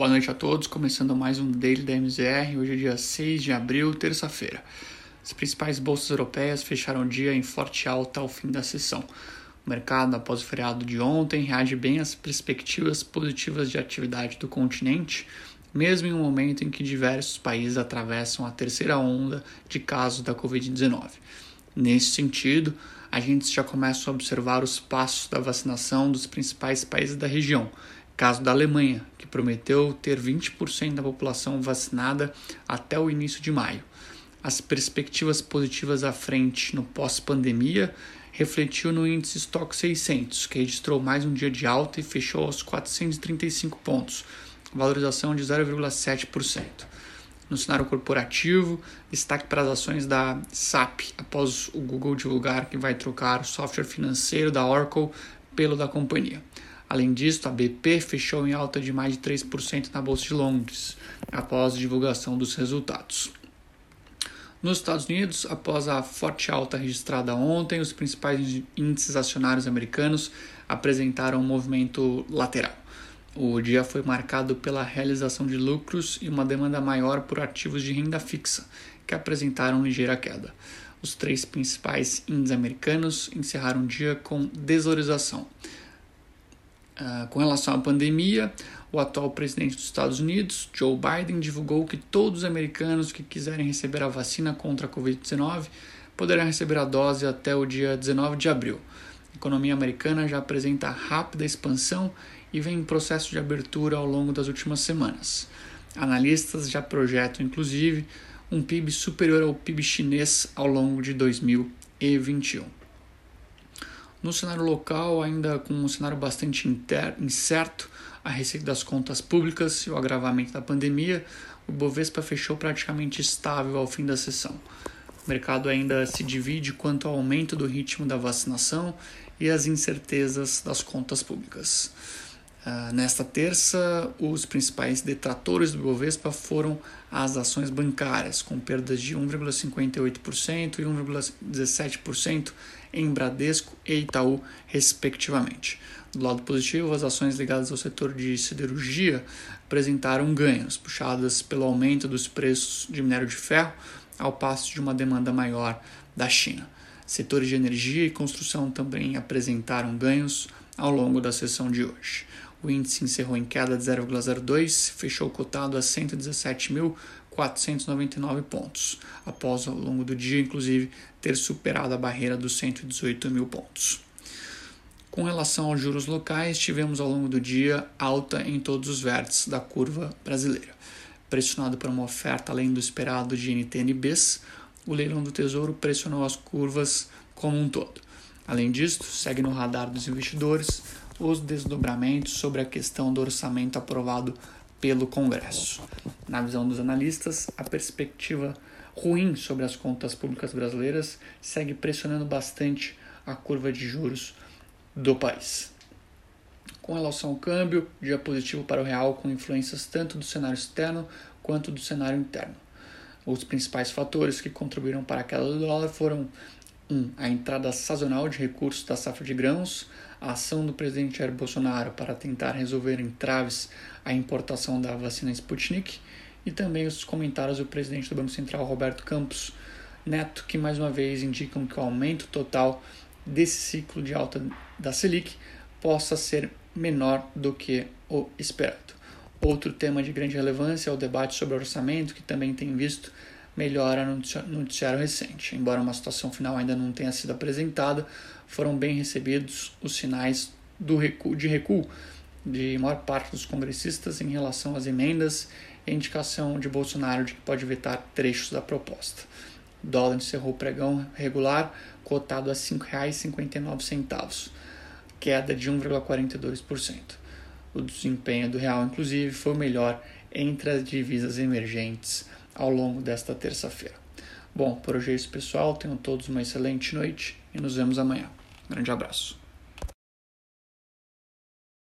Boa noite a todos, começando mais um Daily da MZR. Hoje é dia 6 de abril, terça-feira. As principais bolsas europeias fecharam o dia em forte alta ao fim da sessão. O mercado, após o feriado de ontem, reage bem às perspectivas positivas de atividade do continente, mesmo em um momento em que diversos países atravessam a terceira onda de casos da Covid-19. Nesse sentido, agentes já começam a observar os passos da vacinação dos principais países da região. Caso da Alemanha, que prometeu ter 20% da população vacinada até o início de maio. As perspectivas positivas à frente no pós-pandemia refletiu no índice Stock 600, que registrou mais um dia de alta e fechou aos 435 pontos, valorização de 0,7%. No cenário corporativo, destaque para as ações da SAP, após o Google divulgar que vai trocar o software financeiro da Oracle pelo da companhia. Além disso, a BP fechou em alta de mais de 3% na Bolsa de Londres, após a divulgação dos resultados. Nos Estados Unidos, após a forte alta registrada ontem, os principais índices acionários americanos apresentaram um movimento lateral. O dia foi marcado pela realização de lucros e uma demanda maior por ativos de renda fixa, que apresentaram ligeira queda. Os três principais índices americanos encerraram o dia com desvalorização. Uh, com relação à pandemia, o atual presidente dos Estados Unidos, Joe Biden, divulgou que todos os americanos que quiserem receber a vacina contra a Covid-19 poderão receber a dose até o dia 19 de abril. A economia americana já apresenta rápida expansão e vem em processo de abertura ao longo das últimas semanas. Analistas já projetam, inclusive, um PIB superior ao PIB chinês ao longo de 2021. No cenário local, ainda com um cenário bastante incerto a respeito das contas públicas e o agravamento da pandemia, o Bovespa fechou praticamente estável ao fim da sessão. O mercado ainda se divide quanto ao aumento do ritmo da vacinação e as incertezas das contas públicas. Uh, nesta terça, os principais detratores do Bovespa foram as ações bancárias, com perdas de 1,58% e 1,17% em Bradesco e Itaú, respectivamente. Do lado positivo, as ações ligadas ao setor de siderurgia apresentaram ganhos, puxadas pelo aumento dos preços de minério de ferro, ao passo de uma demanda maior da China. Setores de energia e construção também apresentaram ganhos ao longo da sessão de hoje. O índice encerrou em queda de 0,02, fechou cotado a 117.499 pontos, após ao longo do dia, inclusive, ter superado a barreira dos 118 mil pontos. Com relação aos juros locais, tivemos ao longo do dia alta em todos os vértices da curva brasileira. Pressionado por uma oferta além do esperado de NTNBs, o leilão do Tesouro pressionou as curvas como um todo. Além disso, segue no radar dos investidores os desdobramentos sobre a questão do orçamento aprovado pelo Congresso. Na visão dos analistas, a perspectiva ruim sobre as contas públicas brasileiras segue pressionando bastante a curva de juros do país. Com relação ao câmbio, dia positivo para o real com influências tanto do cenário externo quanto do cenário interno. Os principais fatores que contribuíram para a queda do dólar foram 1. Um, a entrada sazonal de recursos da safra de grãos, a ação do presidente Jair Bolsonaro para tentar resolver entraves à importação da vacina Sputnik e também os comentários do presidente do Banco Central, Roberto Campos Neto, que mais uma vez indicam que o aumento total desse ciclo de alta da Selic possa ser menor do que o esperado. Outro tema de grande relevância é o debate sobre orçamento, que também tem visto melhora no noticiário recente. Embora uma situação final ainda não tenha sido apresentada, foram bem recebidos os sinais do recuo, de recuo de maior parte dos congressistas em relação às emendas e indicação de Bolsonaro de que pode vetar trechos da proposta. O dólar encerrou o pregão regular cotado a R$ 5,59, queda de 1,42%. O desempenho do real, inclusive, foi o melhor entre as divisas emergentes ao longo desta terça-feira. Bom, por hoje é isso, pessoal. Tenham todos uma excelente noite e nos vemos amanhã. Grande abraço.